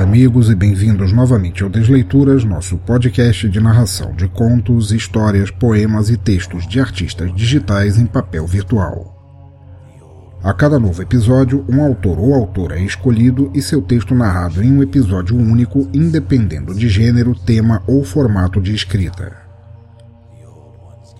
Amigos, e bem-vindos novamente ao Desleituras, nosso podcast de narração de contos, histórias, poemas e textos de artistas digitais em papel virtual. A cada novo episódio, um autor ou autora é escolhido e seu texto narrado em um episódio único, independendo de gênero, tema ou formato de escrita.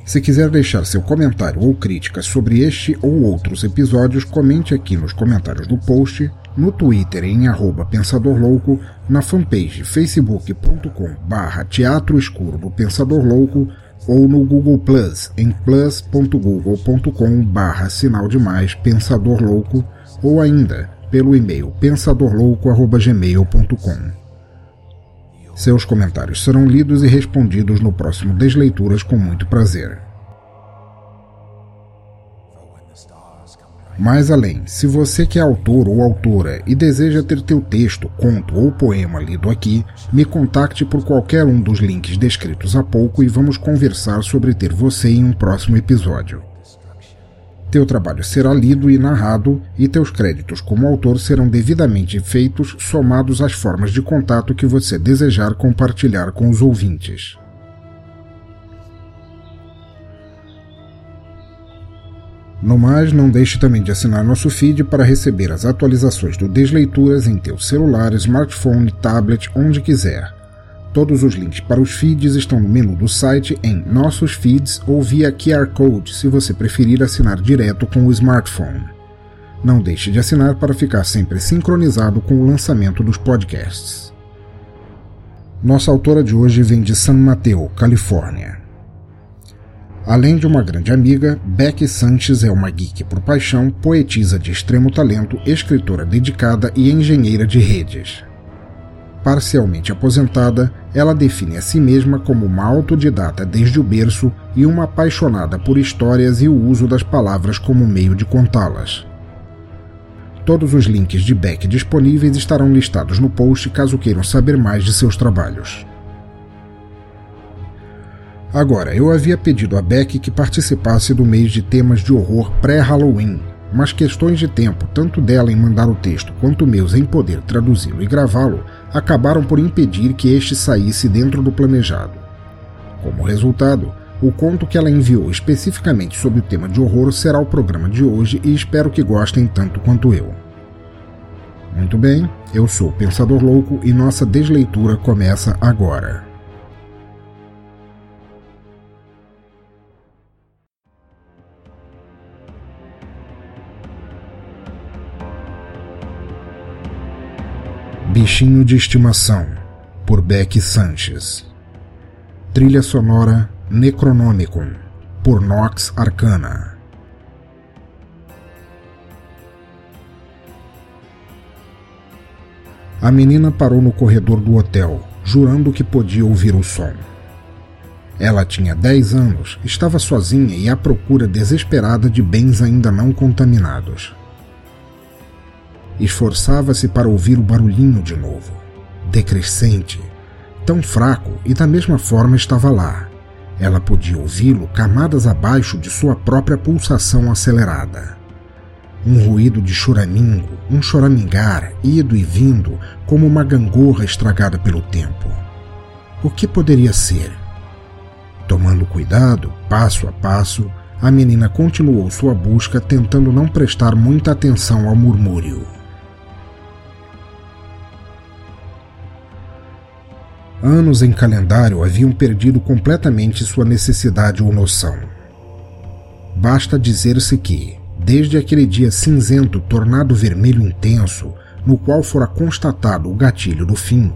Se quiser deixar seu comentário ou crítica sobre este ou outros episódios, comente aqui nos comentários do post no Twitter em arroba Pensador Louco, na fanpage facebook.com barra Teatro Escuro do Pensador Louco ou no Google Plus em plus.google.com barra sinal de mais Pensador Louco ou ainda pelo e-mail pensadorlouco.gmail.com. Seus comentários serão lidos e respondidos no próximo Desleituras com muito prazer. Mais além, se você que é autor ou autora e deseja ter teu texto, conto ou poema lido aqui, me contacte por qualquer um dos links descritos há pouco e vamos conversar sobre ter você em um próximo episódio. Teu trabalho será lido e narrado e teus créditos como autor serão devidamente feitos somados às formas de contato que você desejar compartilhar com os ouvintes. No mais, não deixe também de assinar nosso feed para receber as atualizações do Desleituras em teu celular, smartphone, tablet, onde quiser. Todos os links para os feeds estão no menu do site em Nossos Feeds ou via QR Code, se você preferir assinar direto com o smartphone. Não deixe de assinar para ficar sempre sincronizado com o lançamento dos podcasts. Nossa autora de hoje vem de San Mateo, Califórnia. Além de uma grande amiga, Becky Sanches é uma geek por paixão, poetisa de extremo talento, escritora dedicada e engenheira de redes. Parcialmente aposentada, ela define a si mesma como uma autodidata desde o berço e uma apaixonada por histórias e o uso das palavras como meio de contá-las. Todos os links de Beck disponíveis estarão listados no post caso queiram saber mais de seus trabalhos. Agora, eu havia pedido a Beck que participasse do mês de temas de horror pré-Halloween, mas questões de tempo, tanto dela em mandar o texto quanto meus em poder traduzi-lo e gravá-lo, acabaram por impedir que este saísse dentro do planejado. Como resultado, o conto que ela enviou especificamente sobre o tema de horror será o programa de hoje e espero que gostem tanto quanto eu. Muito bem, eu sou o Pensador Louco e nossa desleitura começa agora. Bichinho de Estimação, por Beck Sanches. Trilha sonora Necronomicon, por Nox Arcana. A menina parou no corredor do hotel, jurando que podia ouvir o som. Ela tinha 10 anos, estava sozinha e à procura desesperada de bens ainda não contaminados. Esforçava-se para ouvir o barulhinho de novo, decrescente, tão fraco e da mesma forma estava lá. Ela podia ouvi-lo camadas abaixo de sua própria pulsação acelerada. Um ruído de choramingo, um choramingar, ido e vindo, como uma gangorra estragada pelo tempo. O que poderia ser? Tomando cuidado, passo a passo, a menina continuou sua busca, tentando não prestar muita atenção ao murmúrio. Anos em calendário haviam perdido completamente sua necessidade ou noção. Basta dizer-se que, desde aquele dia cinzento tornado vermelho intenso, no qual fora constatado o gatilho do fim,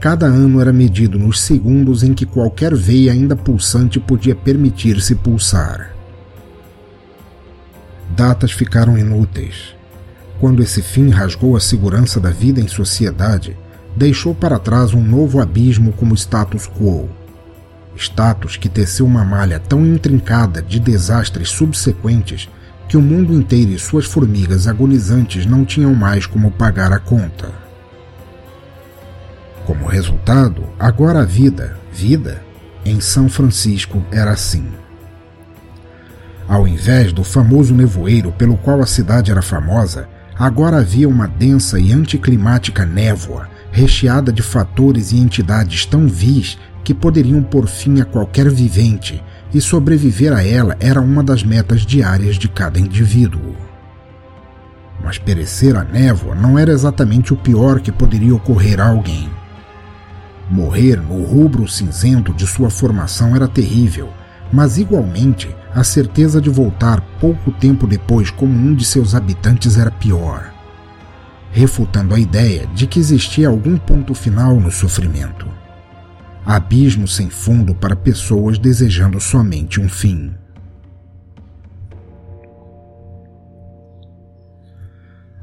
cada ano era medido nos segundos em que qualquer veia ainda pulsante podia permitir-se pulsar. Datas ficaram inúteis. Quando esse fim rasgou a segurança da vida em sociedade, deixou para trás um novo abismo como status quo status que teceu uma malha tão intrincada de desastres subsequentes que o mundo inteiro e suas formigas agonizantes não tinham mais como pagar a conta. Como resultado, agora a vida, vida, em São Francisco era assim. Ao invés do famoso nevoeiro pelo qual a cidade era famosa, agora havia uma densa e anticlimática névoa, recheada de fatores e entidades tão vis que poderiam pôr fim a qualquer vivente, e sobreviver a ela era uma das metas diárias de cada indivíduo. Mas perecer a névoa não era exatamente o pior que poderia ocorrer a alguém. Morrer no rubro cinzento de sua formação era terrível, mas igualmente a certeza de voltar pouco tempo depois como um de seus habitantes era pior, refutando a ideia de que existia algum ponto final no sofrimento abismo sem fundo para pessoas desejando somente um fim.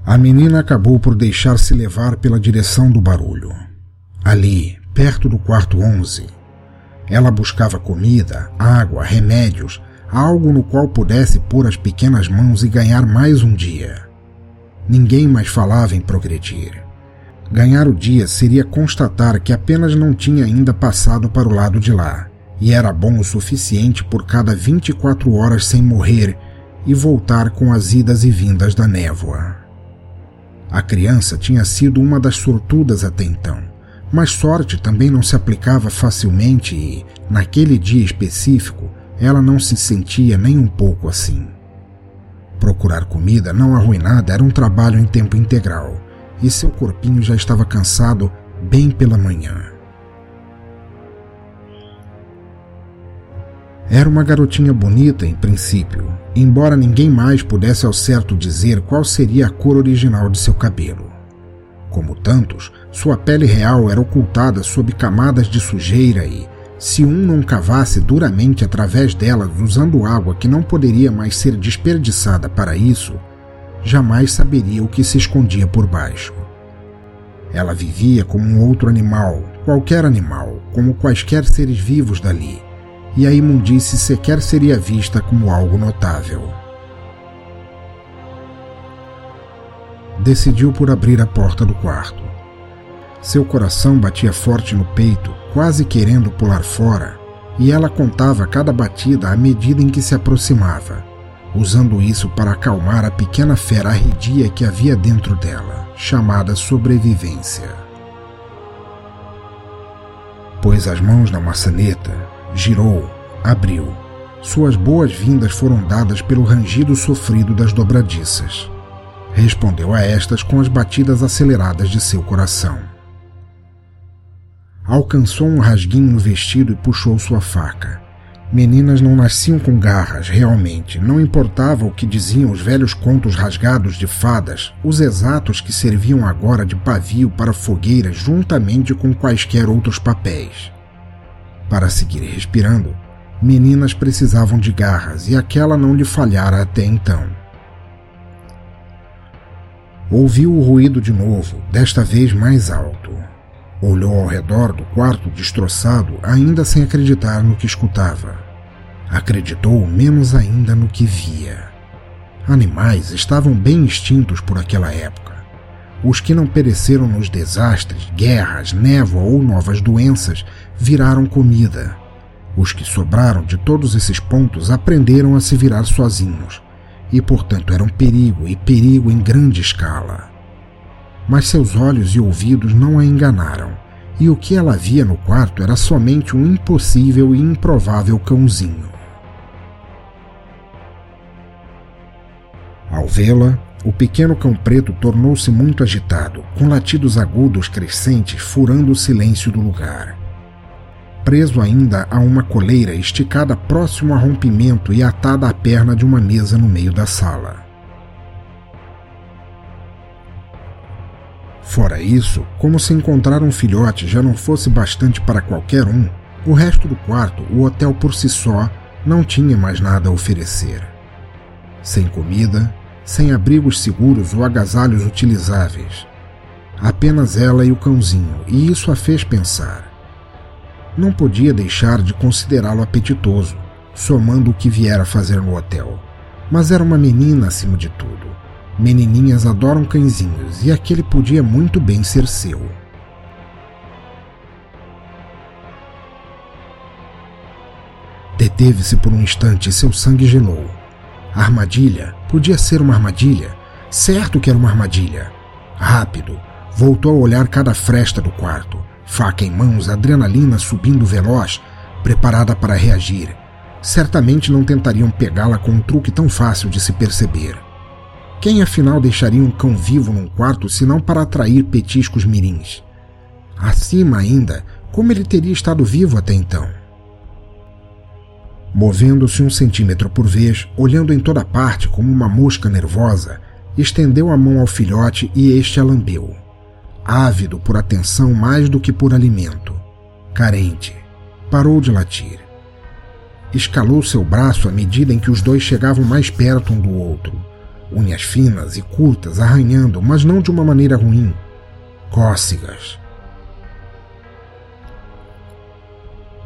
A menina acabou por deixar-se levar pela direção do barulho. Ali, perto do quarto 11, ela buscava comida, água, remédios, algo no qual pudesse pôr as pequenas mãos e ganhar mais um dia. Ninguém mais falava em progredir. Ganhar o dia seria constatar que apenas não tinha ainda passado para o lado de lá, e era bom o suficiente por cada 24 horas sem morrer e voltar com as idas e vindas da névoa. A criança tinha sido uma das sortudas até então, mas sorte também não se aplicava facilmente e, naquele dia específico, ela não se sentia nem um pouco assim. Procurar comida não arruinada era um trabalho em tempo integral e seu corpinho já estava cansado bem pela manhã. Era uma garotinha bonita em princípio, embora ninguém mais pudesse ao certo dizer qual seria a cor original de seu cabelo. Como tantos, sua pele real era ocultada sob camadas de sujeira e, se um não cavasse duramente através delas usando água que não poderia mais ser desperdiçada para isso, jamais saberia o que se escondia por baixo. Ela vivia como um outro animal, qualquer animal, como quaisquer seres vivos dali, e a imundície sequer seria vista como algo notável. Decidiu por abrir a porta do quarto. Seu coração batia forte no peito, quase querendo pular fora, e ela contava cada batida à medida em que se aproximava usando isso para acalmar a pequena fera arredia que havia dentro dela, chamada sobrevivência. Pôs as mãos na maçaneta, girou, abriu. Suas boas-vindas foram dadas pelo rangido sofrido das dobradiças. Respondeu a estas com as batidas aceleradas de seu coração. Alcançou um rasguinho no vestido e puxou sua faca Meninas não nasciam com garras, realmente. Não importava o que diziam os velhos contos rasgados de fadas, os exatos que serviam agora de pavio para fogueiras juntamente com quaisquer outros papéis. Para seguir respirando, meninas precisavam de garras e aquela não lhe falhara até então. Ouviu o ruído de novo, desta vez mais alto. Olhou ao redor do quarto destroçado, ainda sem acreditar no que escutava. Acreditou menos ainda no que via. Animais estavam bem extintos por aquela época. Os que não pereceram nos desastres, guerras, névoa ou novas doenças viraram comida. Os que sobraram de todos esses pontos aprenderam a se virar sozinhos e, portanto, eram perigo e perigo em grande escala mas seus olhos e ouvidos não a enganaram, e o que ela via no quarto era somente um impossível e improvável cãozinho. Ao vê-la, o pequeno cão preto tornou-se muito agitado, com latidos agudos crescentes furando o silêncio do lugar. preso ainda a uma coleira esticada próximo ao rompimento e atada à perna de uma mesa no meio da sala. Fora isso, como se encontrar um filhote já não fosse bastante para qualquer um, o resto do quarto, o hotel por si só, não tinha mais nada a oferecer. Sem comida, sem abrigos seguros ou agasalhos utilizáveis. Apenas ela e o cãozinho, e isso a fez pensar. Não podia deixar de considerá-lo apetitoso, somando o que viera fazer no hotel. Mas era uma menina acima de tudo. Menininhas adoram cãezinhos e aquele podia muito bem ser seu. Deteve-se por um instante e seu sangue gelou. A armadilha podia ser uma armadilha. Certo que era uma armadilha. Rápido, voltou a olhar cada fresta do quarto, faca em mãos, adrenalina subindo veloz, preparada para reagir. Certamente não tentariam pegá-la com um truque tão fácil de se perceber. Quem afinal deixaria um cão vivo num quarto se não para atrair petiscos mirins? Acima ainda, como ele teria estado vivo até então? Movendo-se um centímetro por vez, olhando em toda parte como uma mosca nervosa, estendeu a mão ao filhote e este a lambeu. Ávido por atenção mais do que por alimento. Carente. Parou de latir. Escalou seu braço à medida em que os dois chegavam mais perto um do outro unhas finas e curtas arranhando, mas não de uma maneira ruim. Cócegas.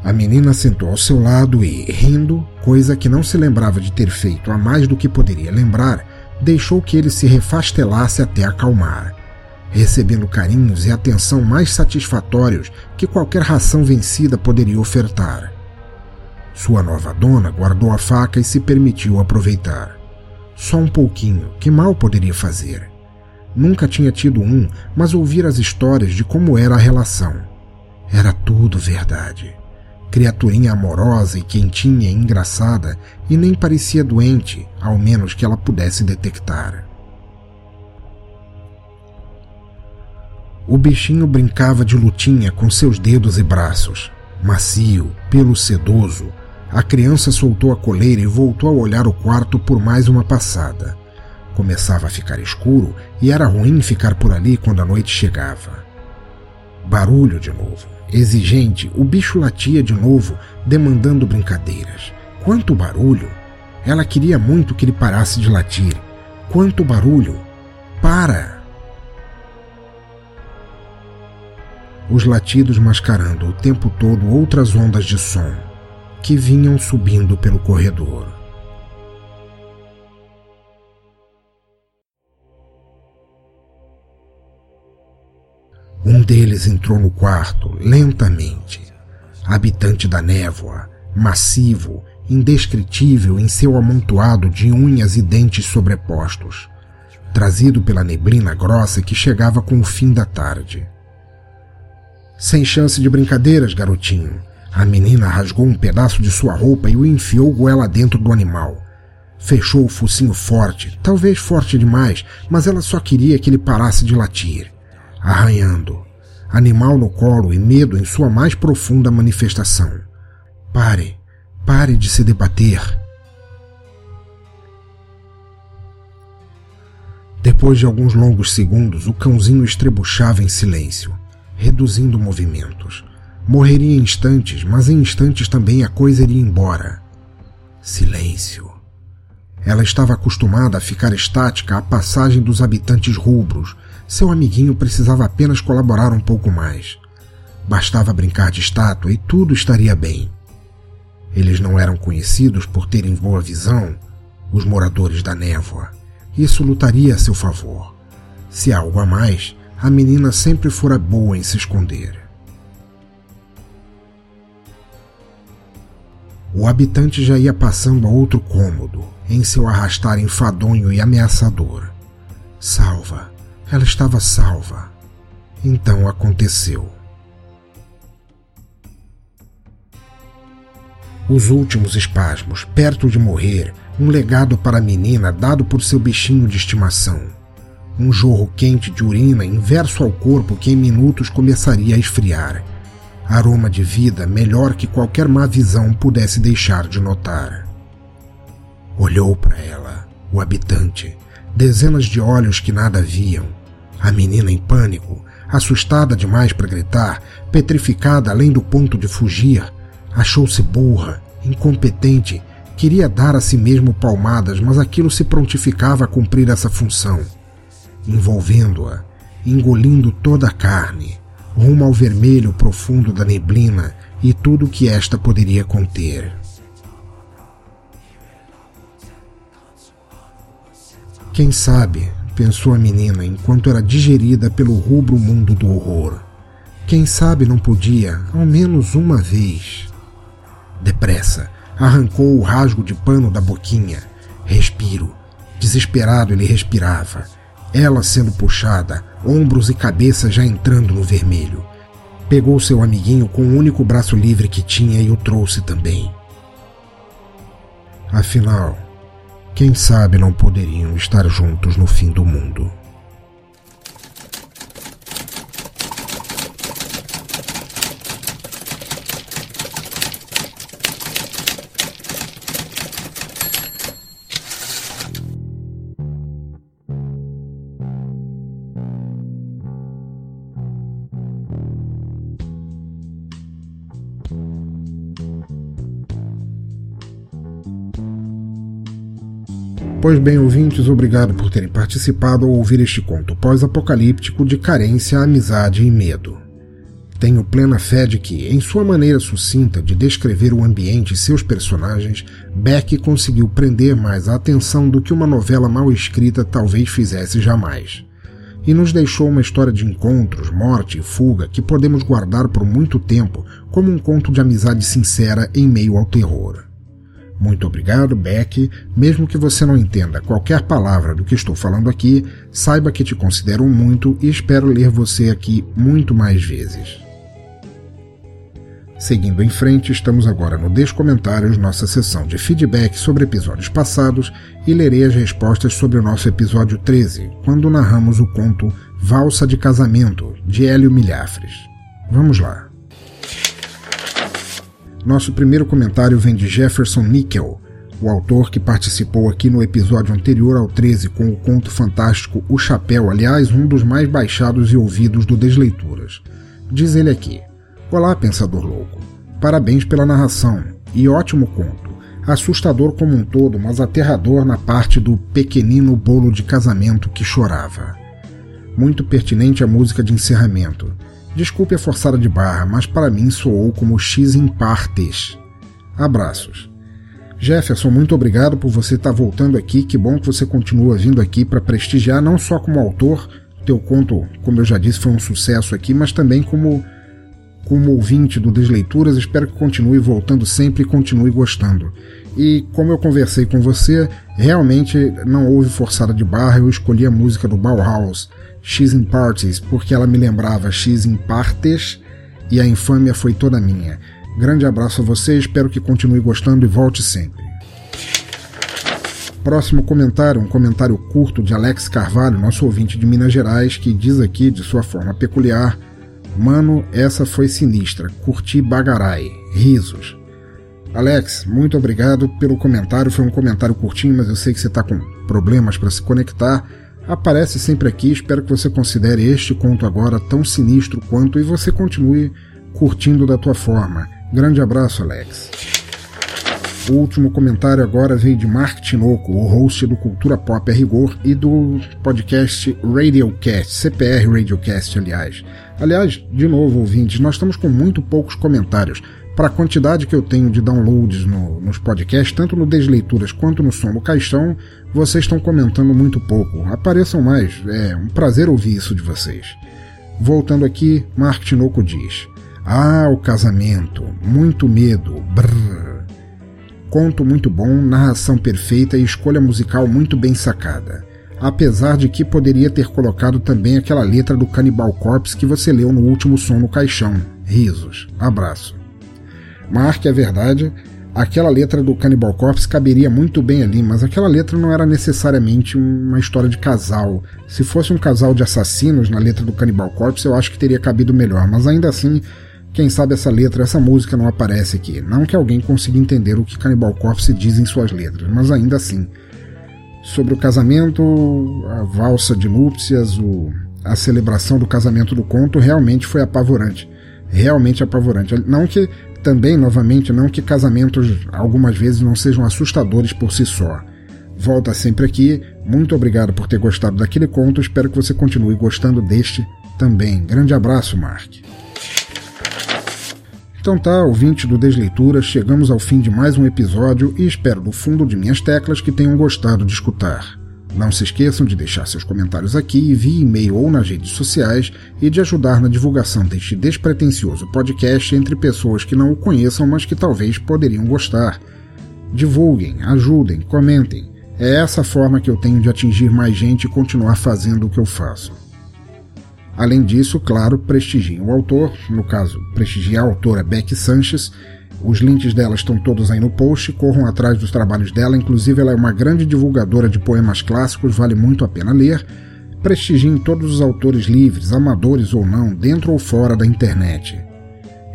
A menina sentou ao seu lado e, rindo, coisa que não se lembrava de ter feito a mais do que poderia lembrar, deixou que ele se refastelasse até acalmar, recebendo carinhos e atenção mais satisfatórios que qualquer ração vencida poderia ofertar. Sua nova dona guardou a faca e se permitiu aproveitar. Só um pouquinho, que mal poderia fazer. Nunca tinha tido um, mas ouvir as histórias de como era a relação. Era tudo verdade. Criaturinha amorosa e quentinha e engraçada, e nem parecia doente, ao menos que ela pudesse detectar. O bichinho brincava de lutinha com seus dedos e braços, macio, pelo sedoso, a criança soltou a coleira e voltou a olhar o quarto por mais uma passada. Começava a ficar escuro e era ruim ficar por ali quando a noite chegava. Barulho de novo. Exigente, o bicho latia de novo, demandando brincadeiras. Quanto barulho! Ela queria muito que ele parasse de latir. Quanto barulho! Para! Os latidos mascarando o tempo todo outras ondas de som que vinham subindo pelo corredor. Um deles entrou no quarto lentamente. Habitante da névoa, massivo, indescritível em seu amontoado de unhas e dentes sobrepostos, trazido pela neblina grossa que chegava com o fim da tarde. Sem chance de brincadeiras, garotinho, a menina rasgou um pedaço de sua roupa e o enfiou goela dentro do animal. Fechou o focinho forte, talvez forte demais, mas ela só queria que ele parasse de latir. Arranhando. Animal no colo e medo em sua mais profunda manifestação. Pare, pare de se debater. Depois de alguns longos segundos, o cãozinho estrebuchava em silêncio, reduzindo movimentos. Morreria em instantes, mas em instantes também a coisa iria embora. Silêncio. Ela estava acostumada a ficar estática à passagem dos habitantes rubros. Seu amiguinho precisava apenas colaborar um pouco mais. Bastava brincar de estátua e tudo estaria bem. Eles não eram conhecidos por terem boa visão, os moradores da névoa. Isso lutaria a seu favor. Se algo a mais, a menina sempre fora boa em se esconder. O habitante já ia passando a outro cômodo, em seu arrastar enfadonho e ameaçador. Salva. Ela estava salva. Então aconteceu. Os últimos espasmos, perto de morrer, um legado para a menina dado por seu bichinho de estimação. Um jorro quente de urina inverso ao corpo que em minutos começaria a esfriar. Aroma de vida melhor que qualquer má visão pudesse deixar de notar. Olhou para ela, o habitante, dezenas de olhos que nada viam. A menina em pânico, assustada demais para gritar, petrificada além do ponto de fugir, achou-se burra, incompetente, queria dar a si mesmo palmadas, mas aquilo se prontificava a cumprir essa função, envolvendo-a, engolindo toda a carne, rumo ao vermelho profundo da neblina e tudo o que esta poderia conter. Quem sabe, pensou a menina enquanto era digerida pelo rubro mundo do horror. Quem sabe não podia, ao menos uma vez. Depressa, arrancou o rasgo de pano da boquinha. Respiro. Desesperado ele respirava. Ela sendo puxada, ombros e cabeça já entrando no vermelho. Pegou seu amiguinho com o único braço livre que tinha e o trouxe também. Afinal, quem sabe não poderiam estar juntos no fim do mundo. Pois bem, ouvintes, obrigado por terem participado ao ouvir este conto pós-apocalíptico de carência, amizade e medo. Tenho plena fé de que, em sua maneira sucinta de descrever o ambiente e seus personagens, Beck conseguiu prender mais a atenção do que uma novela mal escrita talvez fizesse jamais. E nos deixou uma história de encontros, morte e fuga que podemos guardar por muito tempo como um conto de amizade sincera em meio ao terror. Muito obrigado, Beck. Mesmo que você não entenda qualquer palavra do que estou falando aqui, saiba que te considero muito e espero ler você aqui muito mais vezes. Seguindo em frente, estamos agora no Descomentários, nossa sessão de feedback sobre episódios passados, e lerei as respostas sobre o nosso episódio 13, quando narramos o conto Valsa de Casamento, de Hélio Milhafres. Vamos lá. Nosso primeiro comentário vem de Jefferson Nickel, o autor que participou aqui no episódio anterior ao 13 com o conto fantástico O Chapéu, aliás, um dos mais baixados e ouvidos do Desleituras. Diz ele aqui: Olá, pensador louco. Parabéns pela narração e ótimo conto. Assustador como um todo, mas aterrador na parte do pequenino bolo de casamento que chorava. Muito pertinente a música de encerramento. Desculpe a forçada de barra, mas para mim soou como X em partes. Abraços. Jefferson, muito obrigado por você estar voltando aqui. Que bom que você continua vindo aqui para prestigiar, não só como autor, teu conto, como eu já disse, foi um sucesso aqui, mas também como, como ouvinte do Desleituras. Espero que continue voltando sempre e continue gostando. E como eu conversei com você, realmente não houve forçada de barra, eu escolhi a música do Bauhaus X in Parties, porque ela me lembrava X in Partes e a infâmia foi toda minha. Grande abraço a você, espero que continue gostando e volte sempre. Próximo comentário, um comentário curto de Alex Carvalho, nosso ouvinte de Minas Gerais, que diz aqui, de sua forma peculiar: Mano, essa foi sinistra, curti bagarai, risos. Alex, muito obrigado pelo comentário, foi um comentário curtinho, mas eu sei que você está com problemas para se conectar aparece sempre aqui. Espero que você considere este conto agora tão sinistro quanto e você continue curtindo da tua forma. Grande abraço, Alex. O último comentário agora veio de Mark Tinoco, o host do Cultura Pop a Rigor e do podcast Radiocast, CPR Radiocast, aliás. Aliás, de novo, ouvintes, nós estamos com muito poucos comentários para a quantidade que eu tenho de downloads no, nos podcasts, tanto no Desleituras quanto no Som do Caixão, vocês estão comentando muito pouco. Apareçam mais, é um prazer ouvir isso de vocês. Voltando aqui, Mark Tinoco diz: Ah, o casamento, muito medo, brrr. Conto muito bom, narração perfeita e escolha musical muito bem sacada. Apesar de que poderia ter colocado também aquela letra do Cannibal Corpse que você leu no último som no caixão. Risos. Abraço. Marque a verdade, aquela letra do Cannibal Corpse caberia muito bem ali, mas aquela letra não era necessariamente uma história de casal. Se fosse um casal de assassinos na letra do Cannibal Corpse, eu acho que teria cabido melhor, mas ainda assim Quem sabe essa letra, essa música não aparece aqui. Não que alguém consiga entender o que Cannibal Corpse diz em suas letras, mas ainda assim. Sobre o casamento, a valsa de núpcias, o, a celebração do casamento do conto realmente foi apavorante. Realmente apavorante. Não que, também, novamente, não que casamentos algumas vezes não sejam assustadores por si só. Volta sempre aqui. Muito obrigado por ter gostado daquele conto. Espero que você continue gostando deste também. Grande abraço, Mark. Então tá, ouvinte do Desleitura, chegamos ao fim de mais um episódio e espero do fundo de minhas teclas que tenham gostado de escutar. Não se esqueçam de deixar seus comentários aqui, via e-mail ou nas redes sociais e de ajudar na divulgação deste despretensioso podcast entre pessoas que não o conheçam, mas que talvez poderiam gostar. Divulguem, ajudem, comentem. É essa forma que eu tenho de atingir mais gente e continuar fazendo o que eu faço. Além disso, claro, prestigiem o autor, no caso, prestigiar a autora Becky Sanches. Os links dela estão todos aí no post, corram atrás dos trabalhos dela, inclusive ela é uma grande divulgadora de poemas clássicos, vale muito a pena ler. Prestigiem todos os autores livres, amadores ou não, dentro ou fora da internet.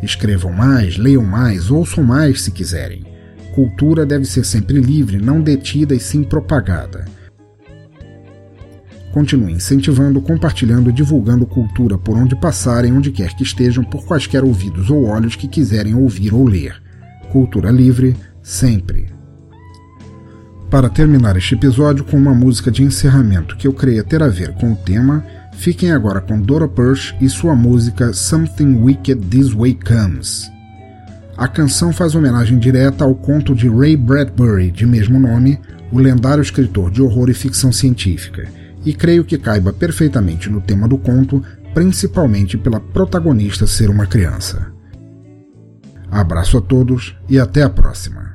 Escrevam mais, leiam mais, ouçam mais se quiserem. Cultura deve ser sempre livre, não detida e sim propagada. Continue incentivando, compartilhando e divulgando cultura por onde passarem, onde quer que estejam, por quaisquer ouvidos ou olhos que quiserem ouvir ou ler. Cultura livre, sempre. Para terminar este episódio com uma música de encerramento que eu creia ter a ver com o tema, fiquem agora com Dora Persh e sua música Something Wicked This Way Comes. A canção faz homenagem direta ao conto de Ray Bradbury, de mesmo nome, o lendário escritor de horror e ficção científica e creio que caiba perfeitamente no tema do conto, principalmente pela protagonista ser uma criança. Abraço a todos e até a próxima.